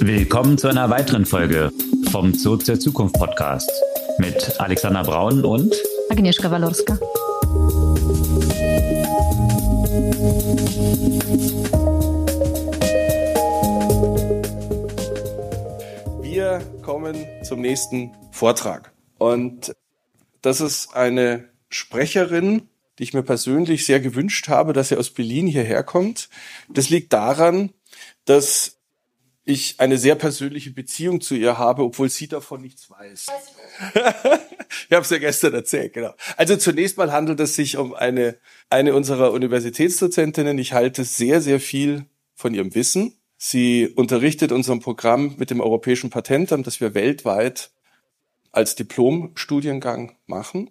Willkommen zu einer weiteren Folge vom Zoo zur Zukunft Podcast mit Alexander Braun und Agnieszka Walorska. Wir kommen zum nächsten Vortrag. Und das ist eine Sprecherin, die ich mir persönlich sehr gewünscht habe, dass sie aus Berlin hierher kommt. Das liegt daran, dass ich eine sehr persönliche Beziehung zu ihr habe, obwohl sie davon nichts weiß. ich habe es ja gestern erzählt, genau. Also zunächst mal handelt es sich um eine, eine unserer Universitätsdozentinnen. Ich halte sehr, sehr viel von ihrem Wissen. Sie unterrichtet unserem Programm mit dem Europäischen Patentamt, das wir weltweit als Diplomstudiengang machen.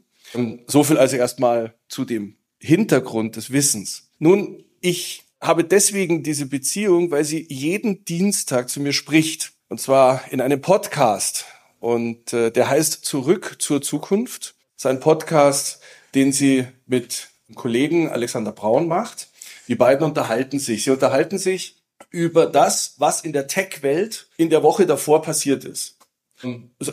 So viel also erstmal zu dem Hintergrund des Wissens. Nun, ich habe deswegen diese Beziehung, weil sie jeden Dienstag zu mir spricht. Und zwar in einem Podcast. Und äh, der heißt Zurück zur Zukunft. Das ist ein Podcast, den sie mit Kollegen Alexander Braun macht. Die beiden unterhalten sich. Sie unterhalten sich über das, was in der Tech-Welt in der Woche davor passiert ist.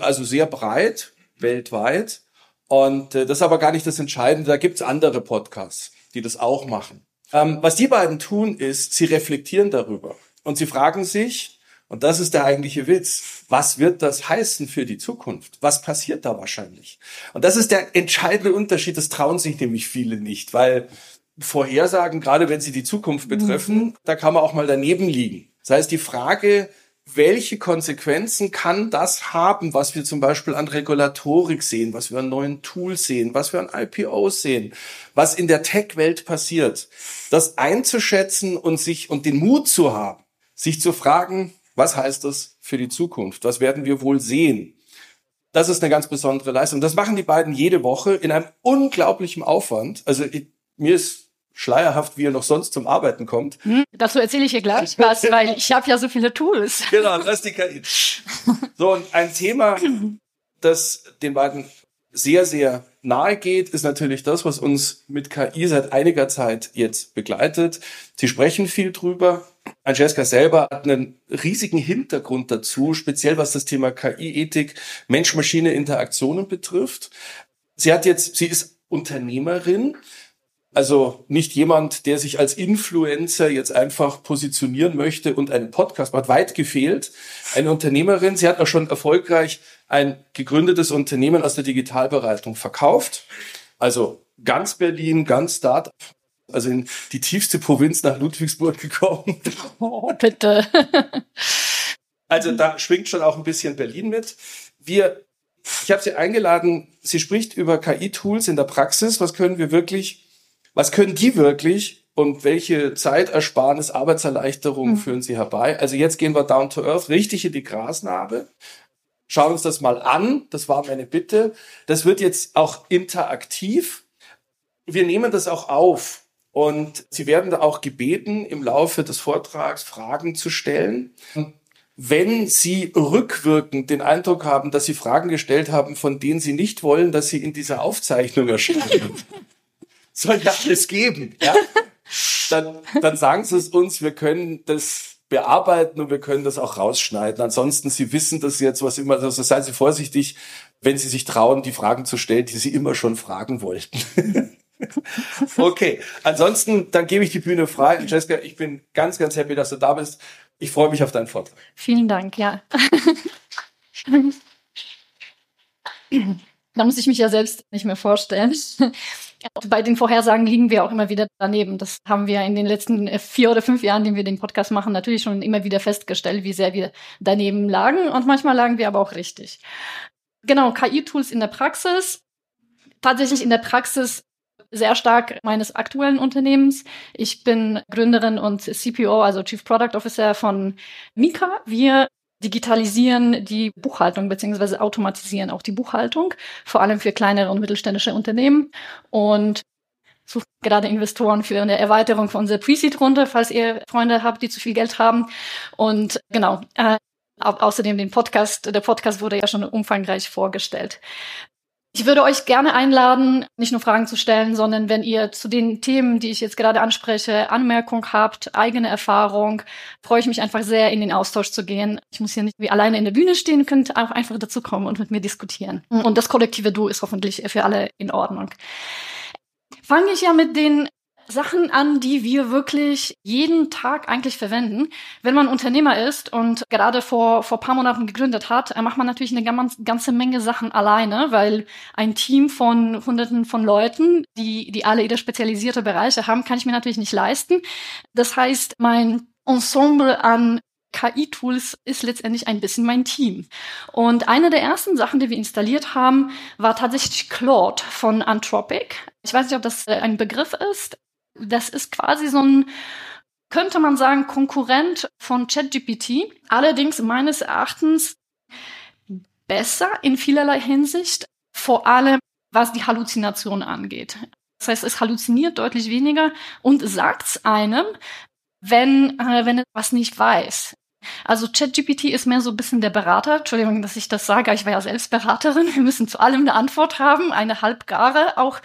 Also sehr breit, weltweit. Und äh, das ist aber gar nicht das Entscheidende. Da gibt's andere Podcasts, die das auch machen. Ähm, was die beiden tun, ist, sie reflektieren darüber und sie fragen sich, und das ist der eigentliche Witz, was wird das heißen für die Zukunft? Was passiert da wahrscheinlich? Und das ist der entscheidende Unterschied, das trauen sich nämlich viele nicht, weil Vorhersagen, gerade wenn sie die Zukunft betreffen, mhm. da kann man auch mal daneben liegen. Das heißt, die Frage, welche Konsequenzen kann das haben, was wir zum Beispiel an Regulatorik sehen, was wir an neuen Tools sehen, was wir an IPOs sehen, was in der Tech-Welt passiert, das einzuschätzen und sich und den Mut zu haben, sich zu fragen, was heißt das für die Zukunft? Was werden wir wohl sehen? Das ist eine ganz besondere Leistung. Das machen die beiden jede Woche in einem unglaublichen Aufwand. Also ich, mir ist schleierhaft, wie er noch sonst zum Arbeiten kommt. Hm, dazu erzähle ich dir gleich was, weil ich habe ja so viele Tools. Genau, das ist die KI. So, und ein Thema, das den beiden sehr, sehr nahe geht, ist natürlich das, was uns mit KI seit einiger Zeit jetzt begleitet. Sie sprechen viel drüber. Francesca selber hat einen riesigen Hintergrund dazu, speziell was das Thema KI-Ethik, Mensch-Maschine-Interaktionen betrifft. Sie hat jetzt, sie ist Unternehmerin, also nicht jemand, der sich als Influencer jetzt einfach positionieren möchte und einen Podcast macht, weit gefehlt. Eine Unternehmerin, sie hat auch schon erfolgreich ein gegründetes Unternehmen aus der Digitalberatung verkauft. Also ganz Berlin, ganz Start, also in die tiefste Provinz nach Ludwigsburg gekommen. Oh, bitte. also da schwingt schon auch ein bisschen Berlin mit. Wir, ich habe sie eingeladen, sie spricht über KI-Tools in der Praxis. Was können wir wirklich was können die wirklich und welche Zeitersparnis, Arbeitserleichterung mhm. führen sie herbei? Also jetzt gehen wir down to earth, richtig in die Grasnarbe. Schauen uns das mal an. Das war meine Bitte. Das wird jetzt auch interaktiv. Wir nehmen das auch auf. Und Sie werden da auch gebeten, im Laufe des Vortrags Fragen zu stellen. Wenn Sie rückwirkend den Eindruck haben, dass Sie Fragen gestellt haben, von denen Sie nicht wollen, dass sie in dieser Aufzeichnung erscheinen, soll ja alles geben. Ja? Dann, dann sagen sie es uns, wir können das bearbeiten und wir können das auch rausschneiden. Ansonsten, Sie wissen das jetzt, was immer, also seien Sie vorsichtig, wenn Sie sich trauen, die Fragen zu stellen, die Sie immer schon fragen wollten. okay, ansonsten, dann gebe ich die Bühne frei. Jessica, ich bin ganz, ganz happy, dass du da bist. Ich freue mich auf deinen Vortrag. Vielen Dank, ja. da muss ich mich ja selbst nicht mehr vorstellen. Bei den Vorhersagen liegen wir auch immer wieder daneben. Das haben wir in den letzten äh, vier oder fünf Jahren, den wir den Podcast machen, natürlich schon immer wieder festgestellt, wie sehr wir daneben lagen. Und manchmal lagen wir aber auch richtig. Genau, KI-Tools in der Praxis. Tatsächlich in der Praxis sehr stark meines aktuellen Unternehmens. Ich bin Gründerin und CPO, also Chief Product Officer von Mika. Wir digitalisieren die Buchhaltung beziehungsweise automatisieren auch die Buchhaltung, vor allem für kleinere und mittelständische Unternehmen. Und sucht gerade Investoren für eine Erweiterung von unserer Pre-Seed-Runde, falls ihr Freunde habt, die zu viel Geld haben. Und genau, äh, außerdem den Podcast, der Podcast wurde ja schon umfangreich vorgestellt. Ich würde euch gerne einladen, nicht nur Fragen zu stellen, sondern wenn ihr zu den Themen, die ich jetzt gerade anspreche, Anmerkung habt, eigene Erfahrung, freue ich mich einfach sehr, in den Austausch zu gehen. Ich muss hier nicht wie alleine in der Bühne stehen, könnt auch einfach dazu kommen und mit mir diskutieren. Und das kollektive Du ist hoffentlich für alle in Ordnung. Fange ich ja mit den Sachen an, die wir wirklich jeden Tag eigentlich verwenden. Wenn man Unternehmer ist und gerade vor, vor paar Monaten gegründet hat, macht man natürlich eine ganz, ganze Menge Sachen alleine, weil ein Team von hunderten von Leuten, die, die alle ihre spezialisierte Bereiche haben, kann ich mir natürlich nicht leisten. Das heißt, mein Ensemble an KI-Tools ist letztendlich ein bisschen mein Team. Und eine der ersten Sachen, die wir installiert haben, war tatsächlich Claude von Anthropic. Ich weiß nicht, ob das äh, ein Begriff ist. Das ist quasi so ein, könnte man sagen, Konkurrent von ChatGPT. Allerdings meines Erachtens besser in vielerlei Hinsicht, vor allem was die Halluzination angeht. Das heißt, es halluziniert deutlich weniger und sagt's einem, wenn, äh, wenn es was nicht weiß. Also ChatGPT ist mehr so ein bisschen der Berater. Entschuldigung, dass ich das sage. Ich war ja selbst Beraterin. Wir müssen zu allem eine Antwort haben, eine halbgare auch,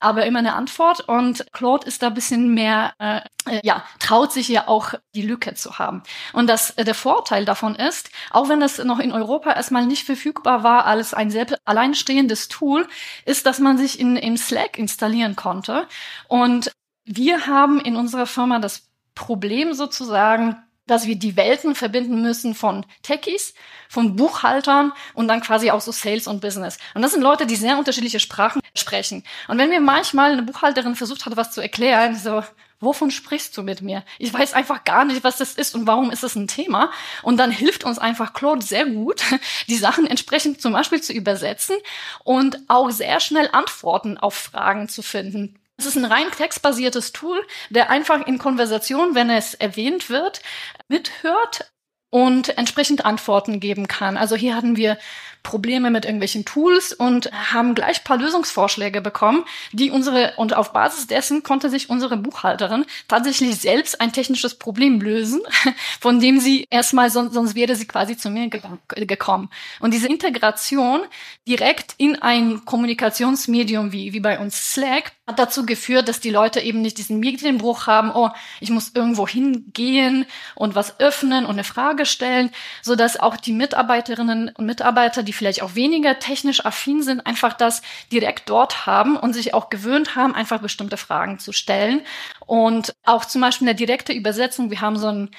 aber immer eine Antwort. Und Claude ist da ein bisschen mehr, äh, ja, traut sich ja auch die Lücke zu haben. Und das, äh, der Vorteil davon ist, auch wenn das noch in Europa erstmal nicht verfügbar war als ein selbst alleinstehendes Tool, ist, dass man sich in, in Slack installieren konnte. Und wir haben in unserer Firma das Problem sozusagen, dass wir die Welten verbinden müssen von Techies, von Buchhaltern und dann quasi auch so Sales und Business. Und das sind Leute, die sehr unterschiedliche Sprachen sprechen. Und wenn mir manchmal eine Buchhalterin versucht hat, was zu erklären, so, wovon sprichst du mit mir? Ich weiß einfach gar nicht, was das ist und warum ist das ein Thema. Und dann hilft uns einfach Claude sehr gut, die Sachen entsprechend zum Beispiel zu übersetzen und auch sehr schnell Antworten auf Fragen zu finden. Es ist ein rein textbasiertes Tool, der einfach in Konversation, wenn es erwähnt wird, mithört und entsprechend Antworten geben kann. Also hier hatten wir Probleme mit irgendwelchen Tools und haben gleich paar Lösungsvorschläge bekommen, die unsere, und auf Basis dessen konnte sich unsere Buchhalterin tatsächlich selbst ein technisches Problem lösen, von dem sie erstmal, sonst, sonst wäre sie quasi zu mir gekommen. Und diese Integration direkt in ein Kommunikationsmedium wie, wie bei uns Slack hat dazu geführt, dass die Leute eben nicht diesen Medienbruch haben, oh, ich muss irgendwo hingehen und was öffnen und eine Frage stellen, so dass auch die Mitarbeiterinnen und Mitarbeiter, die vielleicht auch weniger technisch affin sind, einfach das direkt dort haben und sich auch gewöhnt haben, einfach bestimmte Fragen zu stellen. Und auch zum Beispiel eine direkte Übersetzung. Wir haben so einen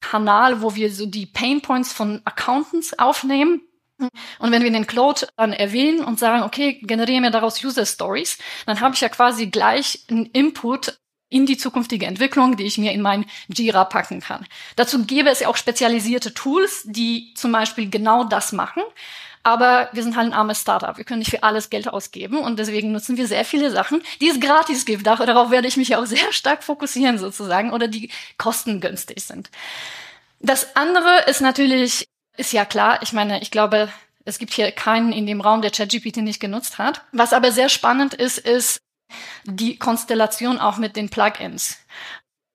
Kanal, wo wir so die Pain Points von Accountants aufnehmen. Und wenn wir den Cloud dann erwähnen und sagen, okay, generiere mir daraus User Stories, dann habe ich ja quasi gleich einen Input in die zukünftige Entwicklung, die ich mir in mein Jira packen kann. Dazu gäbe es ja auch spezialisierte Tools, die zum Beispiel genau das machen. Aber wir sind halt ein armes Startup. Wir können nicht für alles Geld ausgeben und deswegen nutzen wir sehr viele Sachen, die es gratis gibt. Darauf werde ich mich auch sehr stark fokussieren sozusagen oder die kostengünstig sind. Das andere ist natürlich, ist ja klar, ich meine, ich glaube, es gibt hier keinen in dem Raum, der ChatGPT nicht genutzt hat. Was aber sehr spannend ist, ist die Konstellation auch mit den Plugins.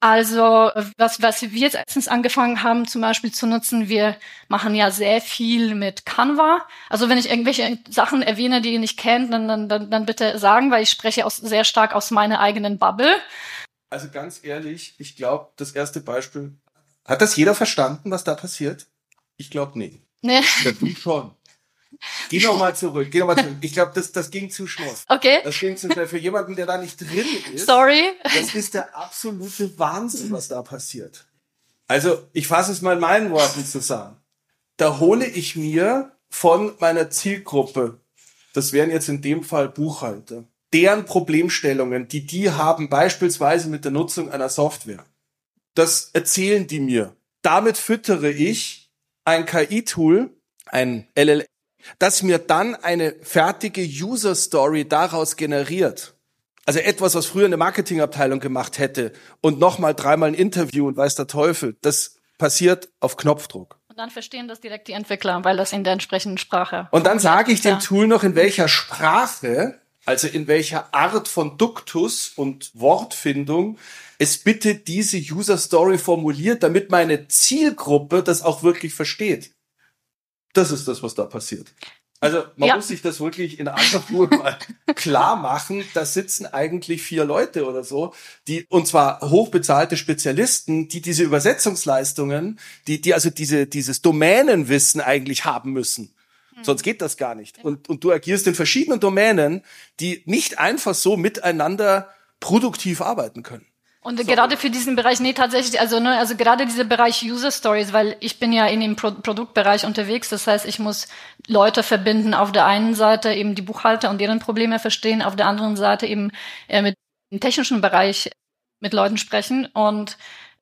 Also was, was wir jetzt erstens angefangen haben, zum Beispiel zu nutzen, wir machen ja sehr viel mit Canva. Also wenn ich irgendwelche Sachen erwähne, die ihr nicht kennt, dann, dann, dann, dann bitte sagen, weil ich spreche aus, sehr stark aus meiner eigenen Bubble. Also ganz ehrlich, ich glaube, das erste Beispiel, hat das jeder verstanden, was da passiert? Ich glaube nicht. Nee. Ja, du schon. Geh noch mal zurück. Geh noch mal zurück. Ich glaube, das, das ging zu schnell. Okay. Das ging zu schnell. Für jemanden, der da nicht drin ist. Sorry. Das ist der absolute Wahnsinn, was da passiert. Also, ich fasse es mal in meinen Worten zusammen. Da hole ich mir von meiner Zielgruppe, das wären jetzt in dem Fall Buchhalter, deren Problemstellungen, die die haben, beispielsweise mit der Nutzung einer Software. Das erzählen die mir. Damit füttere ich ein KI-Tool, ein LLM, dass mir dann eine fertige User Story daraus generiert. Also etwas, was früher eine Marketingabteilung gemacht hätte und nochmal dreimal ein Interview und weiß der Teufel, das passiert auf Knopfdruck. Und dann verstehen das direkt die Entwickler, weil das in der entsprechenden Sprache. Und dann sage ich dem Tool noch, in welcher Sprache, also in welcher Art von Duktus und Wortfindung es bitte diese User Story formuliert, damit meine Zielgruppe das auch wirklich versteht. Das ist das, was da passiert. Also man ja. muss sich das wirklich in aller Ruhe mal klar machen. Da sitzen eigentlich vier Leute oder so, die und zwar hochbezahlte Spezialisten, die diese Übersetzungsleistungen, die die also diese dieses Domänenwissen eigentlich haben müssen. Hm. Sonst geht das gar nicht. Und und du agierst in verschiedenen Domänen, die nicht einfach so miteinander produktiv arbeiten können. Und so. gerade für diesen Bereich, nee, tatsächlich, also, ne, also gerade dieser Bereich User Stories, weil ich bin ja in dem Pro Produktbereich unterwegs, das heißt, ich muss Leute verbinden, auf der einen Seite eben die Buchhalter und deren Probleme verstehen, auf der anderen Seite eben äh, mit dem technischen Bereich mit Leuten sprechen und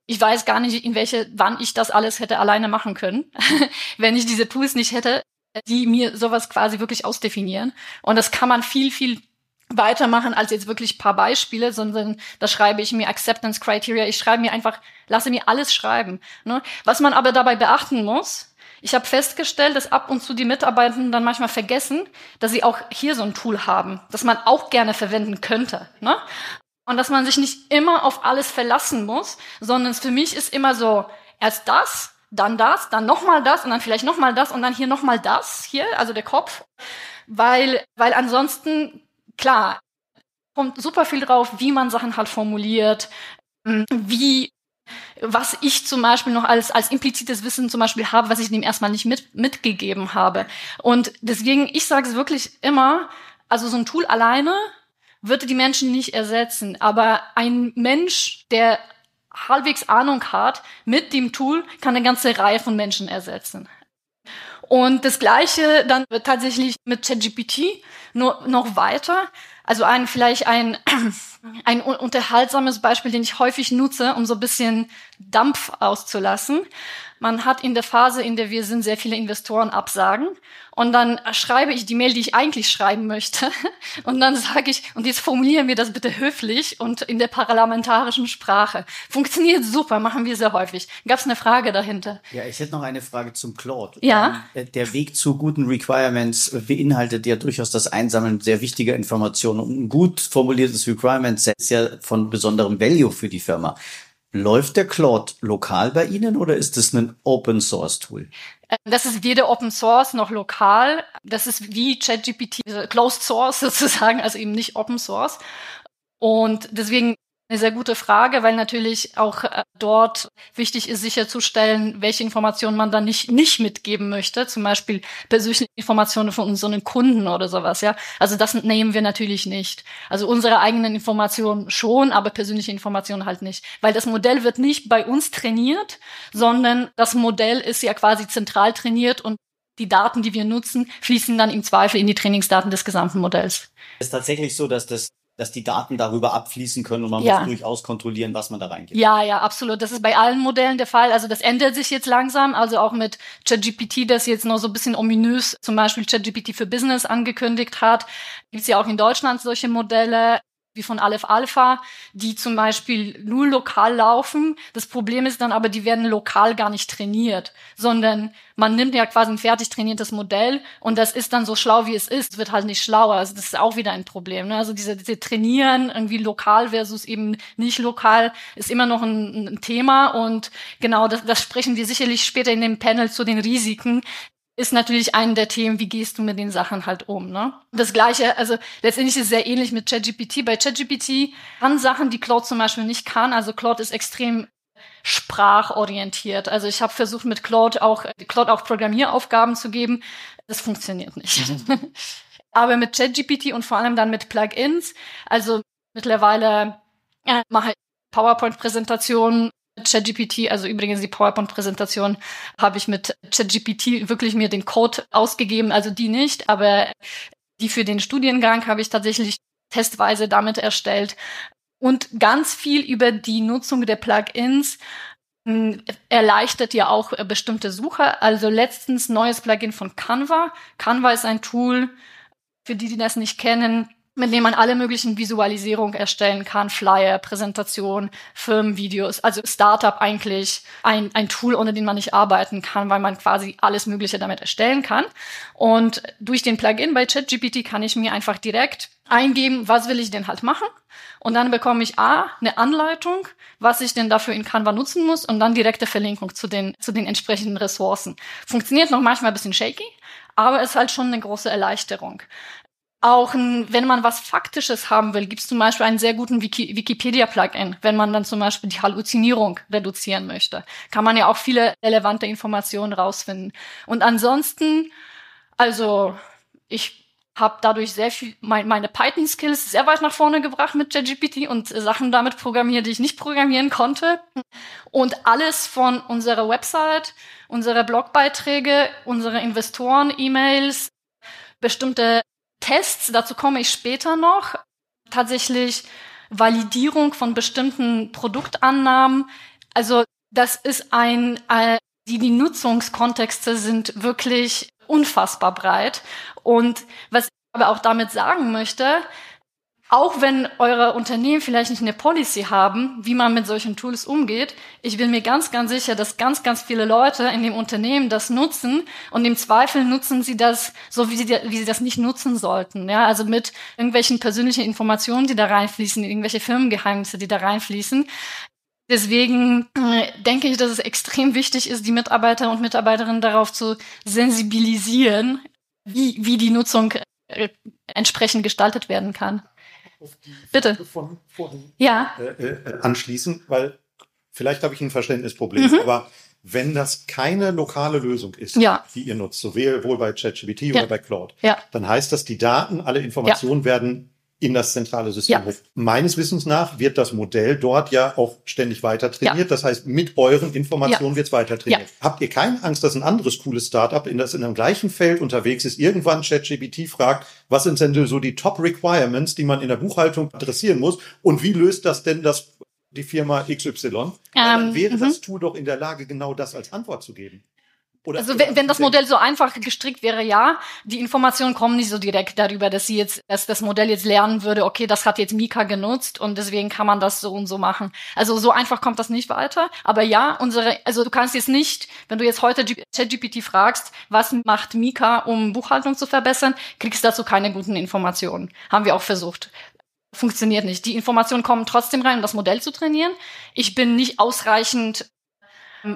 ich weiß gar nicht, in welche, wann ich das alles hätte alleine machen können, wenn ich diese Tools nicht hätte, die mir sowas quasi wirklich ausdefinieren. Und das kann man viel, viel weitermachen als jetzt wirklich paar Beispiele, sondern da schreibe ich mir Acceptance Criteria. Ich schreibe mir einfach, lasse mir alles schreiben. Ne? Was man aber dabei beachten muss, ich habe festgestellt, dass ab und zu die Mitarbeitenden dann manchmal vergessen, dass sie auch hier so ein Tool haben, das man auch gerne verwenden könnte. Ne? Und dass man sich nicht immer auf alles verlassen muss, sondern für mich ist immer so, erst das, dann das, dann nochmal das und dann vielleicht nochmal das und dann hier nochmal das, hier, also der Kopf. Weil, weil ansonsten klar, kommt super viel drauf, wie man Sachen halt formuliert, ähm, wie was ich zum Beispiel noch als, als implizites Wissen zum Beispiel habe, was ich dem erstmal nicht mit, mitgegeben habe. Und deswegen, ich sage es wirklich immer, also so ein Tool alleine würde die Menschen nicht ersetzen. Aber ein Mensch, der halbwegs Ahnung hat, mit dem Tool kann eine ganze Reihe von Menschen ersetzen. Und das Gleiche dann tatsächlich mit ChatGPT nur noch weiter. Also ein, vielleicht ein, ein unterhaltsames Beispiel, den ich häufig nutze, um so ein bisschen Dampf auszulassen. Man hat in der Phase, in der wir sind, sehr viele Investoren absagen. Und dann schreibe ich die Mail, die ich eigentlich schreiben möchte. Und dann sage ich, und jetzt formulieren wir das bitte höflich und in der parlamentarischen Sprache. Funktioniert super, machen wir sehr häufig. Gab es eine Frage dahinter? Ja, ich hätte noch eine Frage zum Claude. Ja. Ähm, der Weg zu guten Requirements beinhaltet ja durchaus das Einsammeln sehr wichtiger Informationen. Und ein gut formuliertes Requirement ist ja von besonderem Value für die Firma. Läuft der Claude lokal bei Ihnen oder ist es ein Open Source Tool? Äh, das ist weder Open Source noch lokal. Das ist wie ChatGPT, also Closed Source sozusagen, also eben nicht Open Source. Und deswegen eine sehr gute Frage, weil natürlich auch äh, dort wichtig ist, sicherzustellen, welche Informationen man dann nicht, nicht mitgeben möchte. Zum Beispiel persönliche Informationen von unseren Kunden oder sowas, ja. Also das nehmen wir natürlich nicht. Also unsere eigenen Informationen schon, aber persönliche Informationen halt nicht. Weil das Modell wird nicht bei uns trainiert, sondern das Modell ist ja quasi zentral trainiert und die Daten, die wir nutzen, fließen dann im Zweifel in die Trainingsdaten des gesamten Modells. Es ist tatsächlich so, dass das dass die Daten darüber abfließen können und man ja. muss durchaus kontrollieren, was man da reingibt. Ja, ja, absolut. Das ist bei allen Modellen der Fall. Also das ändert sich jetzt langsam. Also auch mit ChatGPT, das jetzt noch so ein bisschen ominös zum Beispiel ChatGPT für Business angekündigt hat, gibt es ja auch in Deutschland solche Modelle wie von Aleph Alpha, die zum Beispiel nur lokal laufen. Das Problem ist dann aber, die werden lokal gar nicht trainiert, sondern man nimmt ja quasi ein fertig trainiertes Modell und das ist dann so schlau, wie es ist, wird halt nicht schlauer. Also das ist auch wieder ein Problem. Ne? Also diese, diese Trainieren irgendwie lokal versus eben nicht lokal ist immer noch ein, ein Thema und genau das, das sprechen wir sicherlich später in dem Panel zu den Risiken, ist natürlich ein der Themen, wie gehst du mit den Sachen halt um. Ne? Das gleiche, also letztendlich ist es sehr ähnlich mit ChatGPT. Bei ChatGPT kann Sachen, die Claude zum Beispiel nicht kann. Also Claude ist extrem sprachorientiert. Also ich habe versucht mit Claude auch Claude auch Programmieraufgaben zu geben. Das funktioniert nicht. Mhm. Aber mit ChatGPT und vor allem dann mit Plugins, also mittlerweile ja, mache ich PowerPoint-Präsentationen ChatGPT, also übrigens die PowerPoint-Präsentation habe ich mit ChatGPT wirklich mir den Code ausgegeben, also die nicht, aber die für den Studiengang habe ich tatsächlich testweise damit erstellt und ganz viel über die Nutzung der Plugins hm, erleichtert ja auch bestimmte Suche. Also letztens neues Plugin von Canva. Canva ist ein Tool, für die, die das nicht kennen, mit dem man alle möglichen Visualisierungen erstellen kann, Flyer, Präsentation, Firmenvideos, also Startup eigentlich ein, ein Tool, ohne den man nicht arbeiten kann, weil man quasi alles Mögliche damit erstellen kann. Und durch den Plugin bei ChatGPT kann ich mir einfach direkt eingeben, was will ich denn halt machen. Und dann bekomme ich A, eine Anleitung, was ich denn dafür in Canva nutzen muss und dann direkte Verlinkung zu den, zu den entsprechenden Ressourcen. Funktioniert noch manchmal ein bisschen shaky, aber ist halt schon eine große Erleichterung. Auch wenn man was Faktisches haben will, gibt es zum Beispiel einen sehr guten Wiki Wikipedia-Plugin, wenn man dann zum Beispiel die Halluzinierung reduzieren möchte. Kann man ja auch viele relevante Informationen rausfinden. Und ansonsten, also ich habe dadurch sehr viel mein, meine Python-Skills sehr weit nach vorne gebracht mit JGPT und Sachen damit programmiert, die ich nicht programmieren konnte. Und alles von unserer Website, unsere Blogbeiträge, unsere Investoren-E-Mails, bestimmte Tests, dazu komme ich später noch, tatsächlich Validierung von bestimmten Produktannahmen. Also das ist ein, äh, die, die Nutzungskontexte sind wirklich unfassbar breit. Und was ich aber auch damit sagen möchte, auch wenn eure Unternehmen vielleicht nicht eine Policy haben, wie man mit solchen Tools umgeht, ich bin mir ganz, ganz sicher, dass ganz, ganz viele Leute in dem Unternehmen das nutzen und im Zweifel nutzen sie das so, wie sie, wie sie das nicht nutzen sollten. Ja, also mit irgendwelchen persönlichen Informationen, die da reinfließen, irgendwelche Firmengeheimnisse, die da reinfließen. Deswegen äh, denke ich, dass es extrem wichtig ist, die Mitarbeiter und Mitarbeiterinnen darauf zu sensibilisieren, wie, wie die Nutzung äh, entsprechend gestaltet werden kann auf die Bitte. Frage von vorhin ja. äh, äh, anschließen, weil vielleicht habe ich ein Verständnisproblem, mhm. aber wenn das keine lokale Lösung ist, ja. die ihr nutzt, sowohl bei ChatGPT ja. oder bei Claude, ja. dann heißt das, die Daten, alle Informationen werden in das zentrale System ja. Meines Wissens nach wird das Modell dort ja auch ständig weiter trainiert. Ja. Das heißt, mit euren Informationen ja. wird es weiter trainiert. Habt ihr keine Angst, dass ein anderes cooles Startup, in das in einem gleichen Feld unterwegs ist, irgendwann ChatGPT fragt, was sind denn so die Top Requirements, die man in der Buchhaltung adressieren muss und wie löst das denn das die Firma XY? Ähm, dann wäre das Tool doch in der Lage, genau das als Antwort zu geben. Oder also wenn, wenn das Modell so einfach gestrickt wäre, ja, die Informationen kommen nicht so direkt darüber, dass sie jetzt, dass das Modell jetzt lernen würde, okay, das hat jetzt Mika genutzt und deswegen kann man das so und so machen. Also so einfach kommt das nicht weiter. Aber ja, unsere, also du kannst jetzt nicht, wenn du jetzt heute ChatGPT fragst, was macht Mika, um Buchhaltung zu verbessern, kriegst dazu keine guten Informationen. Haben wir auch versucht funktioniert nicht. Die Informationen kommen trotzdem rein, um das Modell zu trainieren. Ich bin nicht ausreichend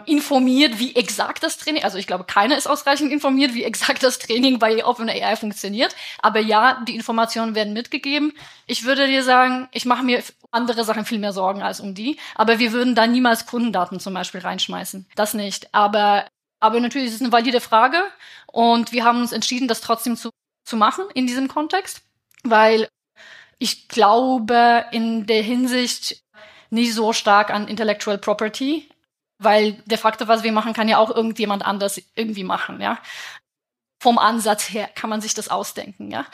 informiert, wie exakt das Training, also ich glaube, keiner ist ausreichend informiert, wie exakt das Training bei OpenAI funktioniert. Aber ja, die Informationen werden mitgegeben. Ich würde dir sagen, ich mache mir andere Sachen viel mehr Sorgen als um die. Aber wir würden da niemals Kundendaten zum Beispiel reinschmeißen. Das nicht. Aber, aber natürlich ist es eine valide Frage. Und wir haben uns entschieden, das trotzdem zu, zu machen in diesem Kontext. Weil ich glaube, in der Hinsicht nicht so stark an Intellectual Property weil de facto, was wir machen, kann ja auch irgendjemand anders irgendwie machen, ja. Vom Ansatz her kann man sich das ausdenken, ja.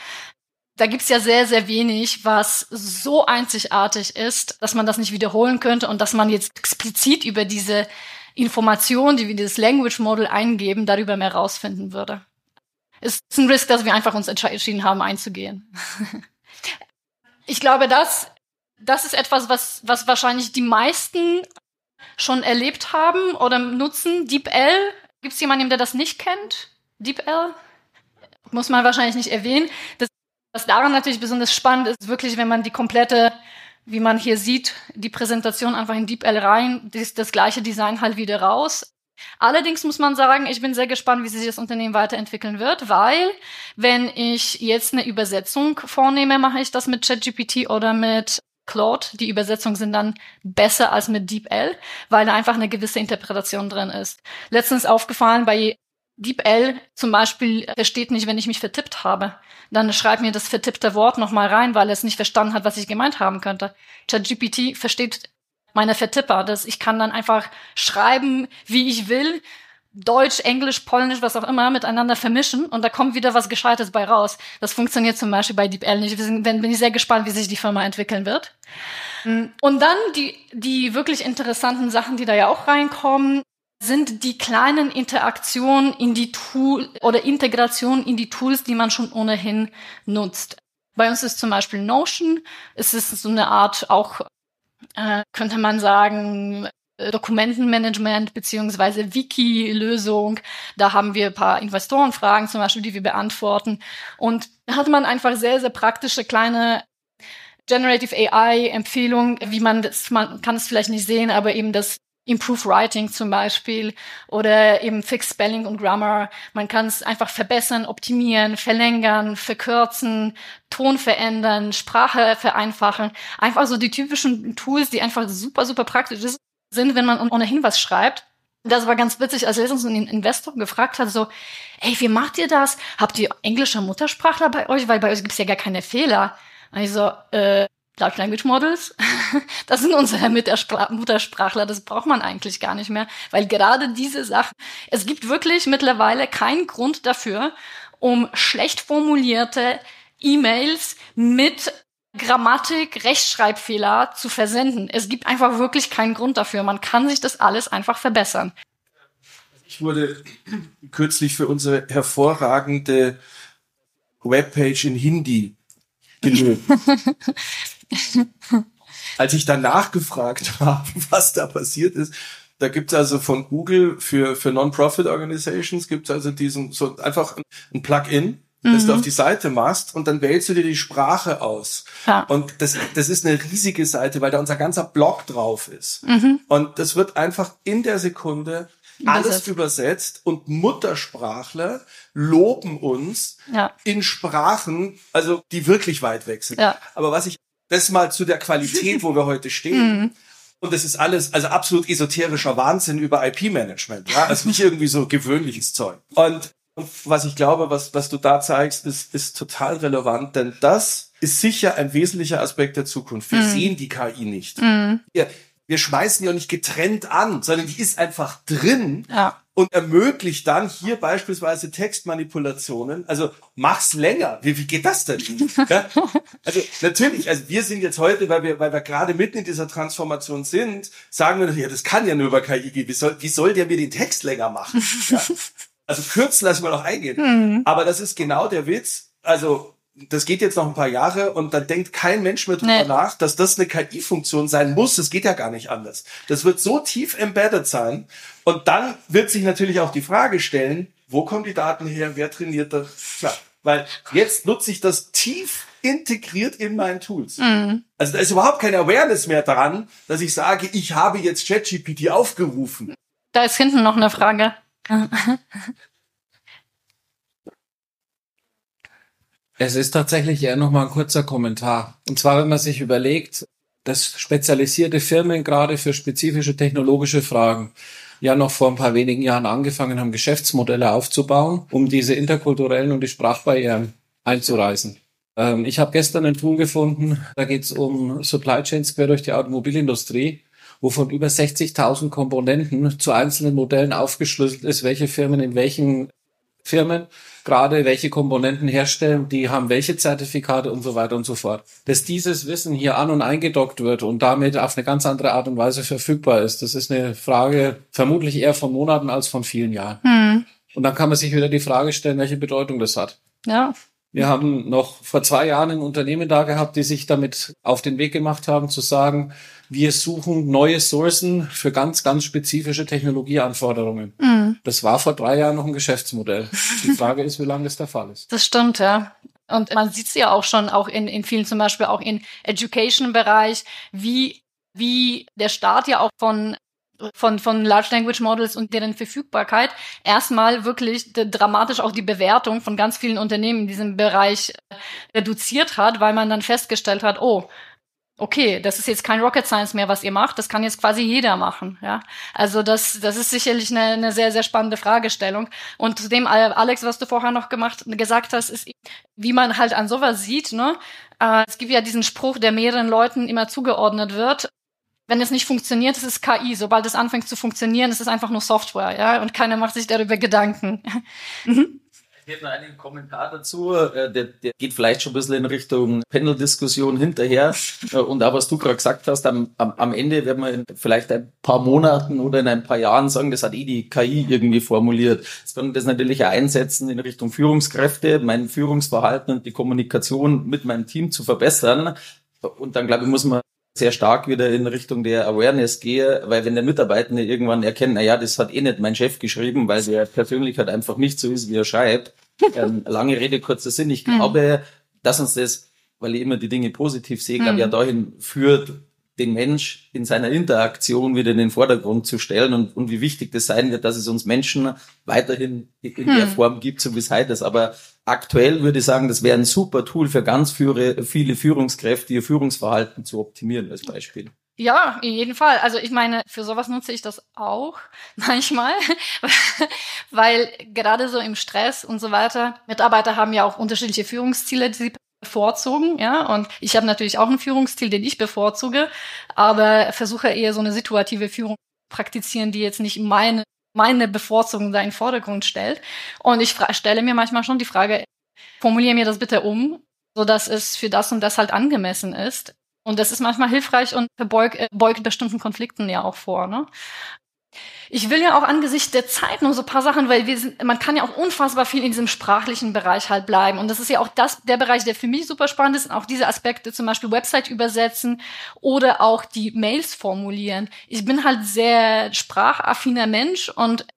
Da gibt's ja sehr, sehr wenig, was so einzigartig ist, dass man das nicht wiederholen könnte und dass man jetzt explizit über diese Information, die wir dieses Language Model eingeben, darüber mehr rausfinden würde. Es ist ein Risk, dass wir einfach uns entschieden haben, einzugehen. ich glaube, das, das ist etwas, was, was wahrscheinlich die meisten schon erlebt haben oder nutzen? DeepL? Gibt es jemanden, der das nicht kennt? DeepL? Muss man wahrscheinlich nicht erwähnen. Das, was daran natürlich besonders spannend ist, wirklich, wenn man die komplette, wie man hier sieht, die Präsentation einfach in DeepL rein, das, das gleiche Design halt wieder raus. Allerdings muss man sagen, ich bin sehr gespannt, wie sich das Unternehmen weiterentwickeln wird, weil wenn ich jetzt eine Übersetzung vornehme, mache ich das mit ChatGPT oder mit Claude. Die Übersetzungen sind dann besser als mit DeepL, weil da einfach eine gewisse Interpretation drin ist. Letztens aufgefallen bei DeepL zum Beispiel versteht nicht, wenn ich mich vertippt habe. Dann schreibt mir das vertippte Wort nochmal rein, weil es nicht verstanden hat, was ich gemeint haben könnte. ChatGPT versteht meine Vertipper. Das, ich kann dann einfach schreiben, wie ich will. Deutsch, Englisch, Polnisch, was auch immer, miteinander vermischen und da kommt wieder was Gescheites bei raus. Das funktioniert zum Beispiel bei DeepL nicht. Wir sind, bin ich sehr gespannt, wie sich die Firma entwickeln wird. Und dann die, die wirklich interessanten Sachen, die da ja auch reinkommen, sind die kleinen Interaktionen in die Tool oder Integration in die Tools, die man schon ohnehin nutzt. Bei uns ist zum Beispiel Notion. Es ist so eine Art auch, äh, könnte man sagen, Dokumentenmanagement beziehungsweise Wiki-Lösung. Da haben wir ein paar Investorenfragen zum Beispiel, die wir beantworten. Und da hat man einfach sehr, sehr praktische kleine Generative AI-Empfehlung, wie man das, man kann es vielleicht nicht sehen, aber eben das Improve Writing zum Beispiel oder eben Fix Spelling und Grammar. Man kann es einfach verbessern, optimieren, verlängern, verkürzen, Ton verändern, Sprache vereinfachen. Einfach so die typischen Tools, die einfach super, super praktisch sind, wenn man ohnehin was schreibt. Das war ganz witzig, als letztens ein Investor gefragt hat, so, ey, wie macht ihr das? Habt ihr englische Muttersprachler bei euch? Weil bei euch gibt's ja gar keine Fehler. Also, äh, Large Language Models, das sind unsere Muttersprachler, das braucht man eigentlich gar nicht mehr, weil gerade diese Sachen, es gibt wirklich mittlerweile keinen Grund dafür, um schlecht formulierte E-Mails mit Grammatik, Rechtschreibfehler zu versenden. Es gibt einfach wirklich keinen Grund dafür. Man kann sich das alles einfach verbessern. Ich wurde kürzlich für unsere hervorragende Webpage in Hindi gelobt. Als ich dann nachgefragt habe, was da passiert ist, da gibt's also von Google für, für Non-Profit Organizations gibt's also diesen, so einfach ein Plugin, das mhm. du auf die Seite machst und dann wählst du dir die Sprache aus. Ja. Und das, das ist eine riesige Seite, weil da unser ganzer Blog drauf ist. Mhm. Und das wird einfach in der Sekunde alles übersetzt und Muttersprachler loben uns ja. in Sprachen, also die wirklich weit weg sind. Ja. Aber was ich das mal zu der Qualität, wo wir heute stehen. Mhm. Und das ist alles, also absolut esoterischer Wahnsinn über IP-Management. Ja? Also nicht irgendwie so gewöhnliches Zeug. Und was ich glaube, was, was du da zeigst, ist, ist total relevant, denn das ist sicher ein wesentlicher Aspekt der Zukunft. Wir mhm. sehen die KI nicht. Mhm. Wir, wir schmeißen die auch nicht getrennt an, sondern die ist einfach drin ja. und ermöglicht dann hier beispielsweise Textmanipulationen. Also mach's länger. Wie, wie geht das denn? ja? Also natürlich, also wir sind jetzt heute, weil wir, weil wir gerade mitten in dieser Transformation sind, sagen wir, ja, das kann ja nur über KI gehen. Wie soll, wie soll der mir den Text länger machen? Ja? Also kürzen lassen wir noch eingehen. Mhm. Aber das ist genau der Witz. Also das geht jetzt noch ein paar Jahre und dann denkt kein Mensch mehr drüber nee. nach, dass das eine KI-Funktion sein muss. Das geht ja gar nicht anders. Das wird so tief embedded sein. Und dann wird sich natürlich auch die Frage stellen, wo kommen die Daten her? Wer trainiert das? Klar. Weil jetzt nutze ich das tief integriert in meinen Tools. Mhm. Also da ist überhaupt keine Awareness mehr dran, dass ich sage, ich habe jetzt ChatGPT aufgerufen. Da ist hinten noch eine Frage. Es ist tatsächlich eher nochmal ein kurzer Kommentar. Und zwar, wenn man sich überlegt, dass spezialisierte Firmen gerade für spezifische technologische Fragen ja noch vor ein paar wenigen Jahren angefangen haben, Geschäftsmodelle aufzubauen, um diese interkulturellen und die Sprachbarrieren einzureißen. Ähm, ich habe gestern ein Tool gefunden, da geht es um Supply Chains quer durch die Automobilindustrie, wo von über 60.000 Komponenten zu einzelnen Modellen aufgeschlüsselt ist, welche Firmen in welchen Firmen gerade welche Komponenten herstellen, die haben welche Zertifikate und so weiter und so fort. Dass dieses Wissen hier an und eingedockt wird und damit auf eine ganz andere Art und Weise verfügbar ist, das ist eine Frage vermutlich eher von Monaten als von vielen Jahren. Hm. Und dann kann man sich wieder die Frage stellen, welche Bedeutung das hat. Ja. Wir haben noch vor zwei Jahren ein Unternehmen da gehabt, die sich damit auf den Weg gemacht haben, zu sagen, wir suchen neue Sourcen für ganz, ganz spezifische Technologieanforderungen. Mhm. Das war vor drei Jahren noch ein Geschäftsmodell. Die Frage ist, wie lange das der Fall ist. Das stimmt, ja. Und man sieht es ja auch schon, auch in, in vielen, zum Beispiel auch im Education-Bereich, wie, wie der Staat ja auch von von, von Large Language Models und deren Verfügbarkeit erstmal wirklich dramatisch auch die Bewertung von ganz vielen Unternehmen in diesem Bereich reduziert hat, weil man dann festgestellt hat, oh, okay, das ist jetzt kein Rocket Science mehr, was ihr macht, das kann jetzt quasi jeder machen, ja. Also das, das ist sicherlich eine, eine sehr, sehr spannende Fragestellung. Und zu dem, Alex, was du vorher noch gemacht, gesagt hast, ist, wie man halt an sowas sieht, ne. Äh, es gibt ja diesen Spruch, der mehreren Leuten immer zugeordnet wird. Wenn es nicht funktioniert, ist es KI. Sobald es anfängt zu funktionieren, ist es einfach nur Software, ja. Und keiner macht sich darüber Gedanken. mhm Ich hätte noch einen Kommentar dazu, äh, der, der geht vielleicht schon ein bisschen in Richtung Panel-Diskussion hinterher. Äh, und auch was du gerade gesagt hast, am, am, am Ende werden wir in vielleicht ein paar Monaten oder in ein paar Jahren sagen, das hat eh die KI irgendwie formuliert. Jetzt können das natürlich auch einsetzen in Richtung Führungskräfte, mein Führungsverhalten und die Kommunikation mit meinem Team zu verbessern. Und dann, glaube ich, muss man sehr stark wieder in Richtung der Awareness gehe, weil wenn der Mitarbeitende irgendwann erkennt, na ja, das hat eh nicht mein Chef geschrieben, weil der persönlich halt einfach nicht so ist, wie er schreibt. Ähm, lange Rede, kurzer Sinn. Ich glaube, dass uns das, weil ich immer die Dinge positiv sehe, glaube ich, ja dahin führt, den Mensch in seiner Interaktion wieder in den Vordergrund zu stellen und, und wie wichtig das sein wird, dass es uns Menschen weiterhin in hm. der Form gibt, so wie es heute ist. Aber aktuell würde ich sagen, das wäre ein super Tool für ganz viele Führungskräfte, ihr Führungsverhalten zu optimieren als Beispiel. Ja, in jedem Fall. Also ich meine, für sowas nutze ich das auch manchmal, weil gerade so im Stress und so weiter, Mitarbeiter haben ja auch unterschiedliche Führungsziele, die sie bevorzugen, ja, und ich habe natürlich auch einen Führungsstil, den ich bevorzuge, aber versuche eher so eine situative Führung praktizieren, die jetzt nicht meine meine Bevorzugung da in den Vordergrund stellt. Und ich stelle mir manchmal schon die Frage, formuliere mir das bitte um, so dass es für das und das halt angemessen ist. Und das ist manchmal hilfreich und beugt, beugt bestimmten Konflikten ja auch vor. Ne? Ich will ja auch angesichts der Zeit nur so paar Sachen, weil wir sind, man kann ja auch unfassbar viel in diesem sprachlichen Bereich halt bleiben. Und das ist ja auch das, der Bereich, der für mich super spannend ist. Und auch diese Aspekte, zum Beispiel Website übersetzen oder auch die Mails formulieren. Ich bin halt sehr sprachaffiner Mensch und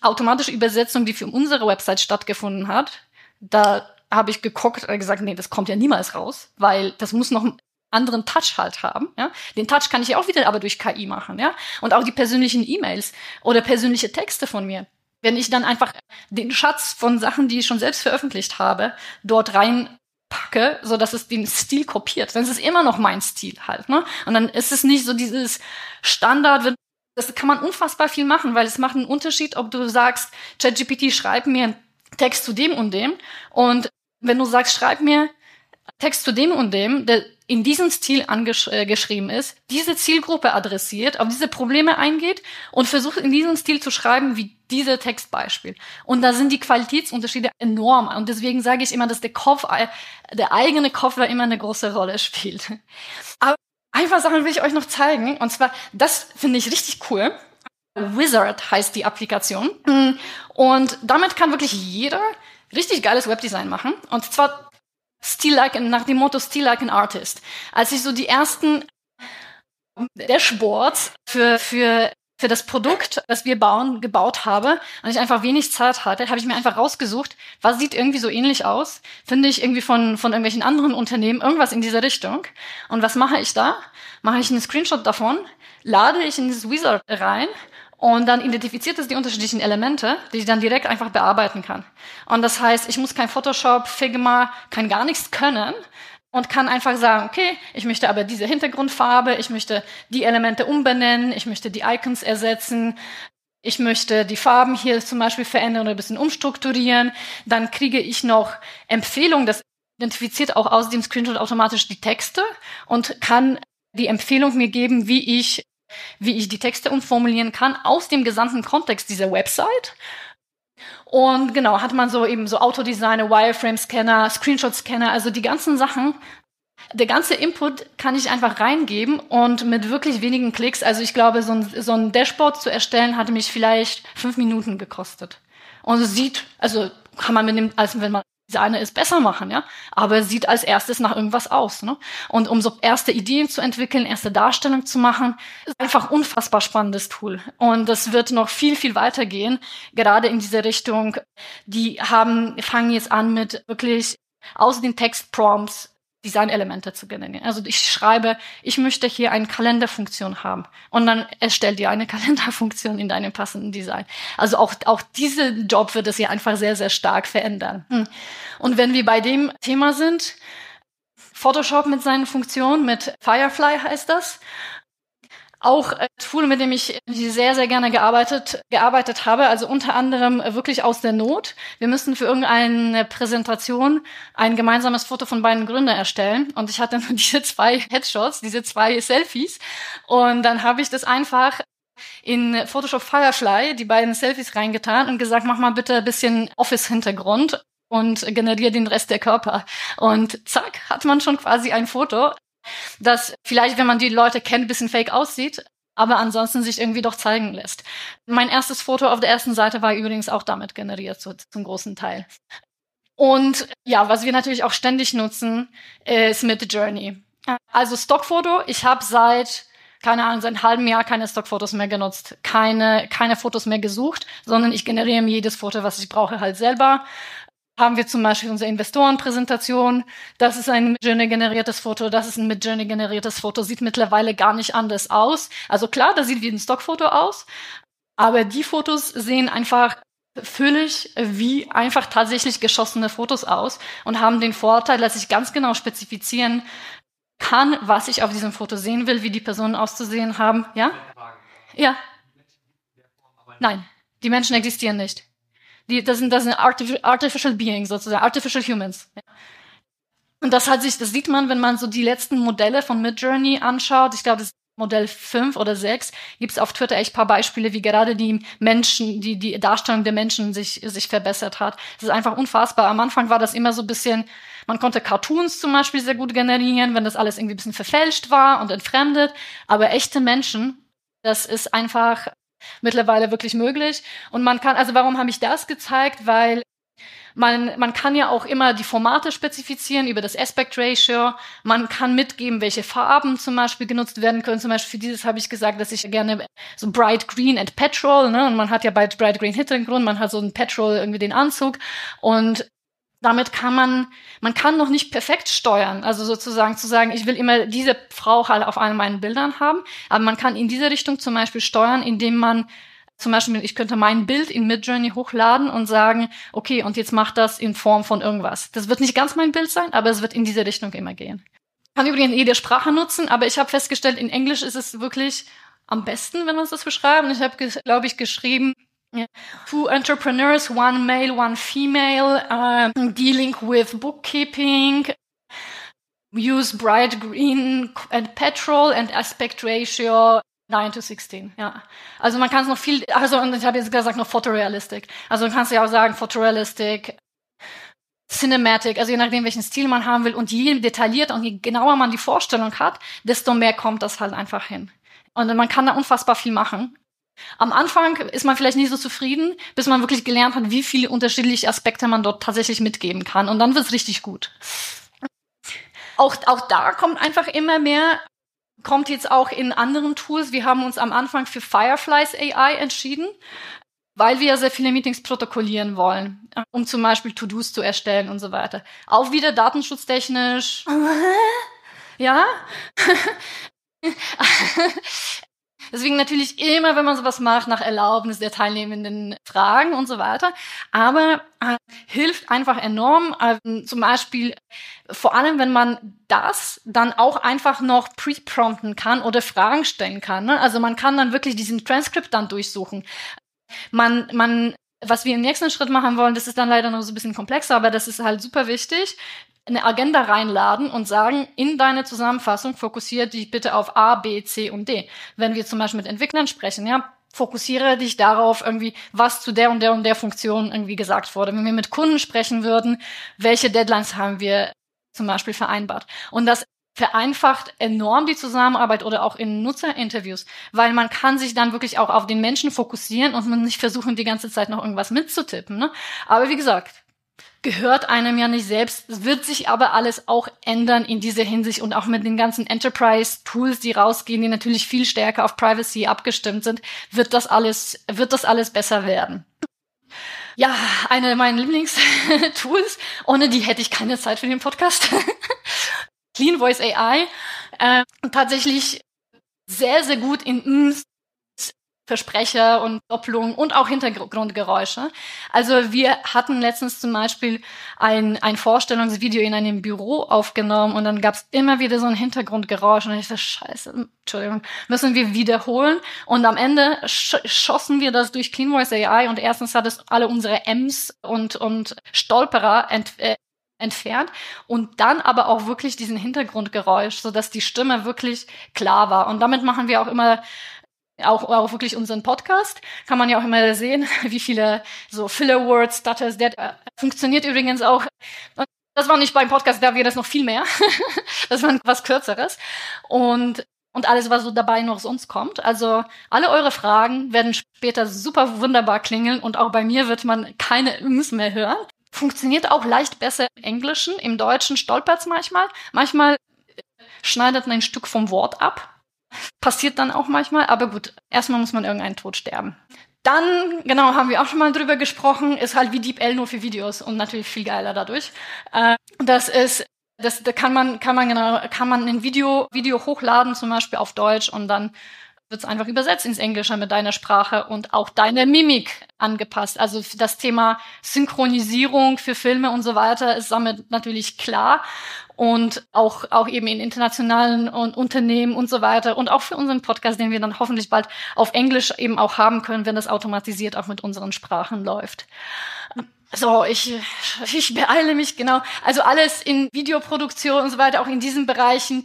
automatische Übersetzung, die für unsere Website stattgefunden hat, da habe ich geguckt und gesagt, nee, das kommt ja niemals raus, weil das muss noch anderen Touch halt haben. Ja? Den Touch kann ich auch wieder aber durch KI machen. Ja? Und auch die persönlichen E-Mails oder persönliche Texte von mir. Wenn ich dann einfach den Schatz von Sachen, die ich schon selbst veröffentlicht habe, dort reinpacke, so dass es den Stil kopiert, dann ist es immer noch mein Stil halt. Ne? Und dann ist es nicht so dieses Standard, das kann man unfassbar viel machen, weil es macht einen Unterschied, ob du sagst, ChatGPT, schreib mir einen Text zu dem und dem. Und wenn du sagst, schreib mir Text zu dem und dem, der in diesem Stil angeschrieben äh, ist, diese Zielgruppe adressiert, auf diese Probleme eingeht und versucht in diesem Stil zu schreiben wie diese Textbeispiel. Und da sind die Qualitätsunterschiede enorm. Und deswegen sage ich immer, dass der Kopf, äh, der eigene Kopf da immer eine große Rolle spielt. Aber ein paar Sachen will ich euch noch zeigen. Und zwar, das finde ich richtig cool. Wizard heißt die Applikation. Und damit kann wirklich jeder richtig geiles Webdesign machen. Und zwar Still like, nach dem Motto Still like an Artist. Als ich so die ersten Dashboards für, für, für das Produkt, das wir bauen, gebaut habe, und ich einfach wenig Zeit hatte, habe ich mir einfach rausgesucht, was sieht irgendwie so ähnlich aus, finde ich irgendwie von, von irgendwelchen anderen Unternehmen, irgendwas in dieser Richtung. Und was mache ich da? Mache ich einen Screenshot davon, lade ich in dieses Wizard rein und dann identifiziert es die unterschiedlichen Elemente, die ich dann direkt einfach bearbeiten kann. Und das heißt, ich muss kein Photoshop, Figma, kann gar nichts können und kann einfach sagen, okay, ich möchte aber diese Hintergrundfarbe, ich möchte die Elemente umbenennen, ich möchte die Icons ersetzen, ich möchte die Farben hier zum Beispiel verändern oder ein bisschen umstrukturieren. Dann kriege ich noch Empfehlungen, das identifiziert auch aus dem Screenshot automatisch die Texte und kann die Empfehlung mir geben, wie ich wie ich die Texte umformulieren kann aus dem gesamten Kontext dieser Website. Und genau, hat man so eben so Autodesigner, Wireframe-Scanner, Screenshot-Scanner, also die ganzen Sachen. Der ganze Input kann ich einfach reingeben und mit wirklich wenigen Klicks, also ich glaube, so ein, so ein Dashboard zu erstellen, hatte mich vielleicht fünf Minuten gekostet. Und es sieht, also kann man mit dem, als wenn man Designer ist, besser machen, ja. Aber sieht als erstes nach irgendwas aus, ne? Und um so erste Ideen zu entwickeln, erste Darstellung zu machen, ist einfach unfassbar spannendes Tool. Und das wird noch viel, viel weitergehen, gerade in diese Richtung. Die haben, fangen jetzt an mit wirklich aus den Textprompts Designelemente zu generieren. Also ich schreibe, ich möchte hier eine Kalenderfunktion haben und dann erstellt dir eine Kalenderfunktion in deinem passenden Design. Also auch, auch diese Job wird es ja einfach sehr, sehr stark verändern. Hm. Und wenn wir bei dem Thema sind, Photoshop mit seinen Funktionen, mit Firefly heißt das, auch ein Tool, mit dem ich sehr, sehr gerne gearbeitet, gearbeitet habe, also unter anderem wirklich aus der Not. Wir müssen für irgendeine Präsentation ein gemeinsames Foto von beiden Gründern erstellen und ich hatte nur diese zwei Headshots, diese zwei Selfies und dann habe ich das einfach in Photoshop Firefly die beiden Selfies reingetan und gesagt, mach mal bitte ein bisschen Office-Hintergrund und generiere den Rest der Körper. Und zack, hat man schon quasi ein Foto, das vielleicht, wenn man die Leute kennt, ein bisschen fake aussieht, aber ansonsten sich irgendwie doch zeigen lässt. Mein erstes Foto auf der ersten Seite war übrigens auch damit generiert, so zum großen Teil. Und ja, was wir natürlich auch ständig nutzen, ist mit Journey. Also Stockfoto, ich habe seit keine Ahnung, seit einem halben Jahr keine Stockfotos mehr genutzt, keine, keine Fotos mehr gesucht, sondern ich generiere mir jedes Foto, was ich brauche, halt selber. Haben wir zum Beispiel unsere Investorenpräsentation. Das ist ein Midjourney-generiertes Foto, das ist ein Midjourney-generiertes Foto, sieht mittlerweile gar nicht anders aus. Also klar, das sieht wie ein Stockfoto aus, aber die Fotos sehen einfach völlig wie einfach tatsächlich geschossene Fotos aus und haben den Vorteil, dass ich ganz genau spezifizieren kann, was ich auf diesem Foto sehen will, wie die Personen auszusehen haben. Ja? Ja. Nein, die Menschen existieren nicht. Die, das sind, das sind artificial beings sozusagen, artificial humans. Und das hat sich, das sieht man, wenn man so die letzten Modelle von Midjourney anschaut. Ich glaube, das Modell 5 oder 6 gibt es auf Twitter echt paar Beispiele, wie gerade die Menschen, die, die Darstellung der Menschen sich, sich verbessert hat. Das ist einfach unfassbar. Am Anfang war das immer so ein bisschen, man konnte Cartoons zum Beispiel sehr gut generieren, wenn das alles irgendwie ein bisschen verfälscht war und entfremdet. Aber echte Menschen, das ist einfach mittlerweile wirklich möglich. Und man kann, also warum habe ich das gezeigt? Weil man, man kann ja auch immer die Formate spezifizieren über das Aspect Ratio. Man kann mitgeben, welche Farben zum Beispiel genutzt werden können. Zum Beispiel für dieses habe ich gesagt, dass ich gerne so Bright Green and Petrol, ne? Und man hat ja bei Bright Green Hintergrund, man hat so einen Petrol irgendwie den Anzug. Und damit kann man, man kann noch nicht perfekt steuern. Also sozusagen zu sagen, ich will immer diese Frau halt auf allen meinen Bildern haben. Aber man kann in diese Richtung zum Beispiel steuern, indem man zum Beispiel, ich könnte mein Bild in Midjourney hochladen und sagen, okay, und jetzt mach das in Form von irgendwas. Das wird nicht ganz mein Bild sein, aber es wird in diese Richtung immer gehen. Kann übrigens jede Sprache nutzen, aber ich habe festgestellt, in Englisch ist es wirklich am besten, wenn wir uns das beschreiben. Ich habe, glaube ich, geschrieben, Two entrepreneurs, one male, one female, uh, dealing with bookkeeping, use bright green and petrol and aspect ratio 9 to 16, ja. Also man kann es noch viel, also und ich habe jetzt gesagt noch photorealistic. Also du kannst ja auch sagen photorealistic, cinematic, also je nachdem welchen Stil man haben will und je detaillierter und je genauer man die Vorstellung hat, desto mehr kommt das halt einfach hin. Und man kann da unfassbar viel machen. Am Anfang ist man vielleicht nicht so zufrieden, bis man wirklich gelernt hat, wie viele unterschiedliche Aspekte man dort tatsächlich mitgeben kann. Und dann wird's richtig gut. Auch, auch da kommt einfach immer mehr kommt jetzt auch in anderen Tools. Wir haben uns am Anfang für Fireflies AI entschieden, weil wir sehr viele Meetings protokollieren wollen, um zum Beispiel To-Dos zu erstellen und so weiter. Auch wieder datenschutztechnisch. ja. Deswegen natürlich immer, wenn man sowas macht, nach Erlaubnis der Teilnehmenden fragen und so weiter. Aber äh, hilft einfach enorm. Äh, zum Beispiel, vor allem, wenn man das dann auch einfach noch pre-prompten kann oder Fragen stellen kann. Ne? Also man kann dann wirklich diesen Transkript dann durchsuchen. Man, man was wir im nächsten Schritt machen wollen, das ist dann leider noch so ein bisschen komplexer, aber das ist halt super wichtig eine Agenda reinladen und sagen, in deine Zusammenfassung fokussiere dich bitte auf A, B, C und D. Wenn wir zum Beispiel mit Entwicklern sprechen, ja, fokussiere dich darauf irgendwie, was zu der und der und der Funktion irgendwie gesagt wurde. Wenn wir mit Kunden sprechen würden, welche Deadlines haben wir zum Beispiel vereinbart? Und das vereinfacht enorm die Zusammenarbeit oder auch in Nutzerinterviews, weil man kann sich dann wirklich auch auf den Menschen fokussieren und man nicht versuchen, die ganze Zeit noch irgendwas mitzutippen. Ne? Aber wie gesagt, gehört einem ja nicht selbst. Wird sich aber alles auch ändern in dieser Hinsicht und auch mit den ganzen Enterprise-Tools, die rausgehen, die natürlich viel stärker auf Privacy abgestimmt sind, wird das alles, wird das alles besser werden. Ja, eine meiner Lieblingstools. Ohne die hätte ich keine Zeit für den Podcast. Clean Voice AI. Äh, tatsächlich sehr, sehr gut in Versprecher und Doppelungen und auch Hintergrundgeräusche. Also wir hatten letztens zum Beispiel ein, ein Vorstellungsvideo in einem Büro aufgenommen und dann gab es immer wieder so ein Hintergrundgeräusch und ich dachte, scheiße, Entschuldigung, müssen wir wiederholen. Und am Ende sch schossen wir das durch Clean Voice AI und erstens hat es alle unsere M's und, und Stolperer ent, äh, entfernt und dann aber auch wirklich diesen Hintergrundgeräusch, so dass die Stimme wirklich klar war. Und damit machen wir auch immer auch, auch wirklich unseren Podcast. Kann man ja auch immer sehen, wie viele so Filler Words, Stutters, that äh, funktioniert übrigens auch. Und das war nicht beim Podcast, da wäre das noch viel mehr. das war was Kürzeres. Und und alles, was so dabei noch sonst kommt. Also alle eure Fragen werden später super wunderbar klingeln und auch bei mir wird man keine Ms mehr hören. Funktioniert auch leicht besser im Englischen, im Deutschen stolpert's manchmal. Manchmal schneidet man ein Stück vom Wort ab. Passiert dann auch manchmal, aber gut, erstmal muss man irgendeinen Tod sterben. Dann, genau, haben wir auch schon mal drüber gesprochen, ist halt wie DeepL nur für Videos und natürlich viel geiler dadurch. Äh, das ist, das, da kann man, kann man genau, kann man ein Video, Video hochladen, zum Beispiel auf Deutsch und dann wird es einfach übersetzt ins Englische mit deiner Sprache und auch deine Mimik angepasst. Also das Thema Synchronisierung für Filme und so weiter ist damit natürlich klar und auch, auch eben in internationalen und Unternehmen und so weiter und auch für unseren Podcast, den wir dann hoffentlich bald auf Englisch eben auch haben können, wenn das automatisiert auch mit unseren Sprachen läuft. So, ich, ich beeile mich genau. Also alles in Videoproduktion und so weiter, auch in diesen Bereichen.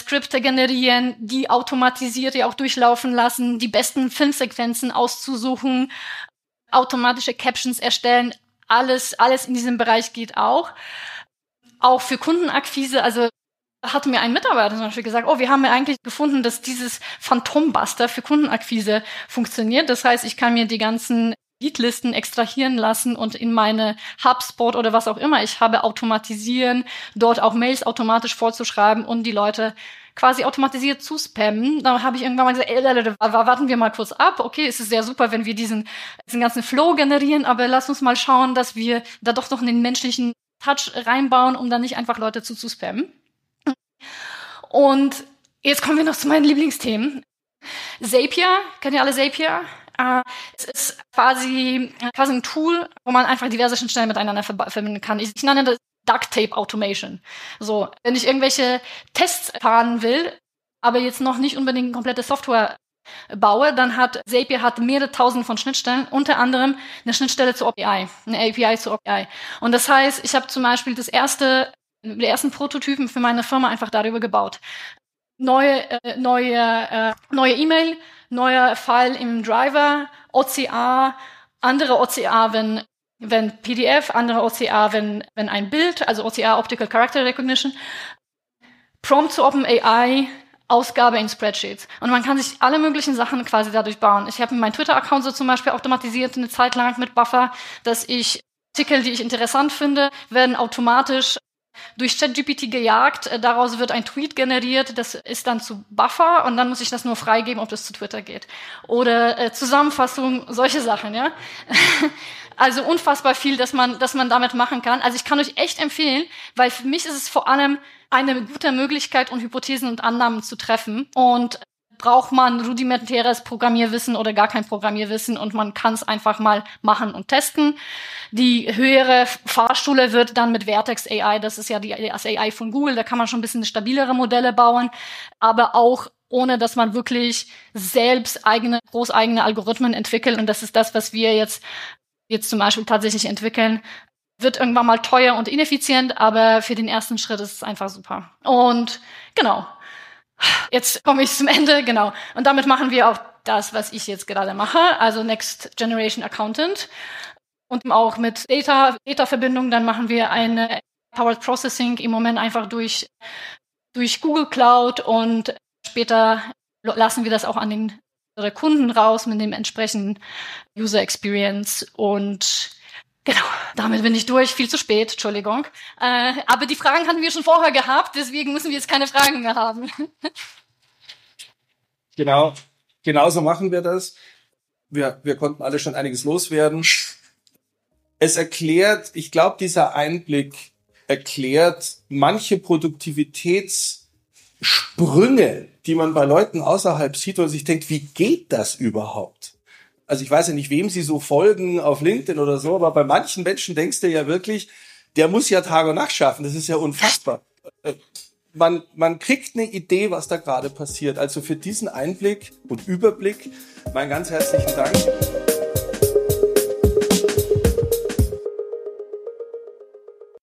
Skripte generieren, die automatisiert auch durchlaufen lassen, die besten Filmsequenzen auszusuchen, automatische Captions erstellen. Alles, alles in diesem Bereich geht auch auch für Kundenakquise, also hat mir ein Mitarbeiter zum Beispiel gesagt, oh, wir haben ja eigentlich gefunden, dass dieses Phantombuster für Kundenakquise funktioniert. Das heißt, ich kann mir die ganzen Leadlisten extrahieren lassen und in meine HubSpot oder was auch immer ich habe automatisieren, dort auch Mails automatisch vorzuschreiben und die Leute quasi automatisiert zu spammen. Da habe ich irgendwann mal gesagt, ey, warten wir mal kurz ab. Okay, es ist sehr super, wenn wir diesen, diesen ganzen Flow generieren, aber lass uns mal schauen, dass wir da doch noch einen menschlichen Touch reinbauen, um dann nicht einfach Leute zu, zu spammen. Und jetzt kommen wir noch zu meinen Lieblingsthemen. Zapier, kennt ihr alle Zapier? Uh, es ist quasi, quasi ein Tool, wo man einfach diverse Schnittstellen miteinander verbinden kann. Ich, nenne das Duct Tape Automation. So, wenn ich irgendwelche Tests fahren will, aber jetzt noch nicht unbedingt komplette Software baue, dann hat Zapier hat mehrere tausend von Schnittstellen, unter anderem eine Schnittstelle zur API, eine API zur API. Und das heißt, ich habe zum Beispiel das erste, die ersten Prototypen für meine Firma einfach darüber gebaut. Neue, äh, neue, äh, neue E-Mail, neuer File im Driver, OCA, andere OCA, wenn wenn PDF, andere OCA, wenn wenn ein Bild, also OCA Optical Character Recognition, Prompt zu OpenAI, Ausgabe in Spreadsheets. Und man kann sich alle möglichen Sachen quasi dadurch bauen. Ich habe meinen Twitter-Account so zum Beispiel automatisiert eine Zeit lang mit Buffer, dass ich Artikel, die ich interessant finde, werden automatisch durch ChatGPT gejagt. Äh, daraus wird ein Tweet generiert, das ist dann zu Buffer und dann muss ich das nur freigeben, ob das zu Twitter geht. Oder äh, Zusammenfassung, solche Sachen, ja. also unfassbar viel, dass man, dass man damit machen kann. Also ich kann euch echt empfehlen, weil für mich ist es vor allem eine gute Möglichkeit, um Hypothesen und Annahmen zu treffen. Und braucht man rudimentäres Programmierwissen oder gar kein Programmierwissen und man kann es einfach mal machen und testen. Die höhere Fahrschule wird dann mit Vertex AI, das ist ja die, das AI von Google, da kann man schon ein bisschen stabilere Modelle bauen, aber auch ohne dass man wirklich selbst eigene, großeigene Algorithmen entwickelt. Und das ist das, was wir jetzt, jetzt zum Beispiel tatsächlich entwickeln wird irgendwann mal teuer und ineffizient, aber für den ersten Schritt ist es einfach super. Und genau. Jetzt komme ich zum Ende, genau. Und damit machen wir auch das, was ich jetzt gerade mache, also Next Generation Accountant. Und auch mit Data, Data-Verbindung, dann machen wir eine Powered Processing im Moment einfach durch, durch Google Cloud und später lassen wir das auch an den Kunden raus mit dem entsprechenden User Experience und Genau, damit bin ich durch. Viel zu spät, Entschuldigung. Äh, aber die Fragen hatten wir schon vorher gehabt, deswegen müssen wir jetzt keine Fragen mehr haben. genau, genauso machen wir das. Wir, wir konnten alle schon einiges loswerden. Es erklärt, ich glaube, dieser Einblick erklärt manche Produktivitätssprünge, die man bei Leuten außerhalb sieht und sich denkt, wie geht das überhaupt? Also ich weiß ja nicht, wem sie so folgen auf LinkedIn oder so, aber bei manchen Menschen denkst du ja wirklich, der muss ja Tag und Nacht schaffen. Das ist ja unfassbar. Äh, man, man kriegt eine Idee, was da gerade passiert. Also für diesen Einblick und Überblick, mein ganz herzlichen Dank.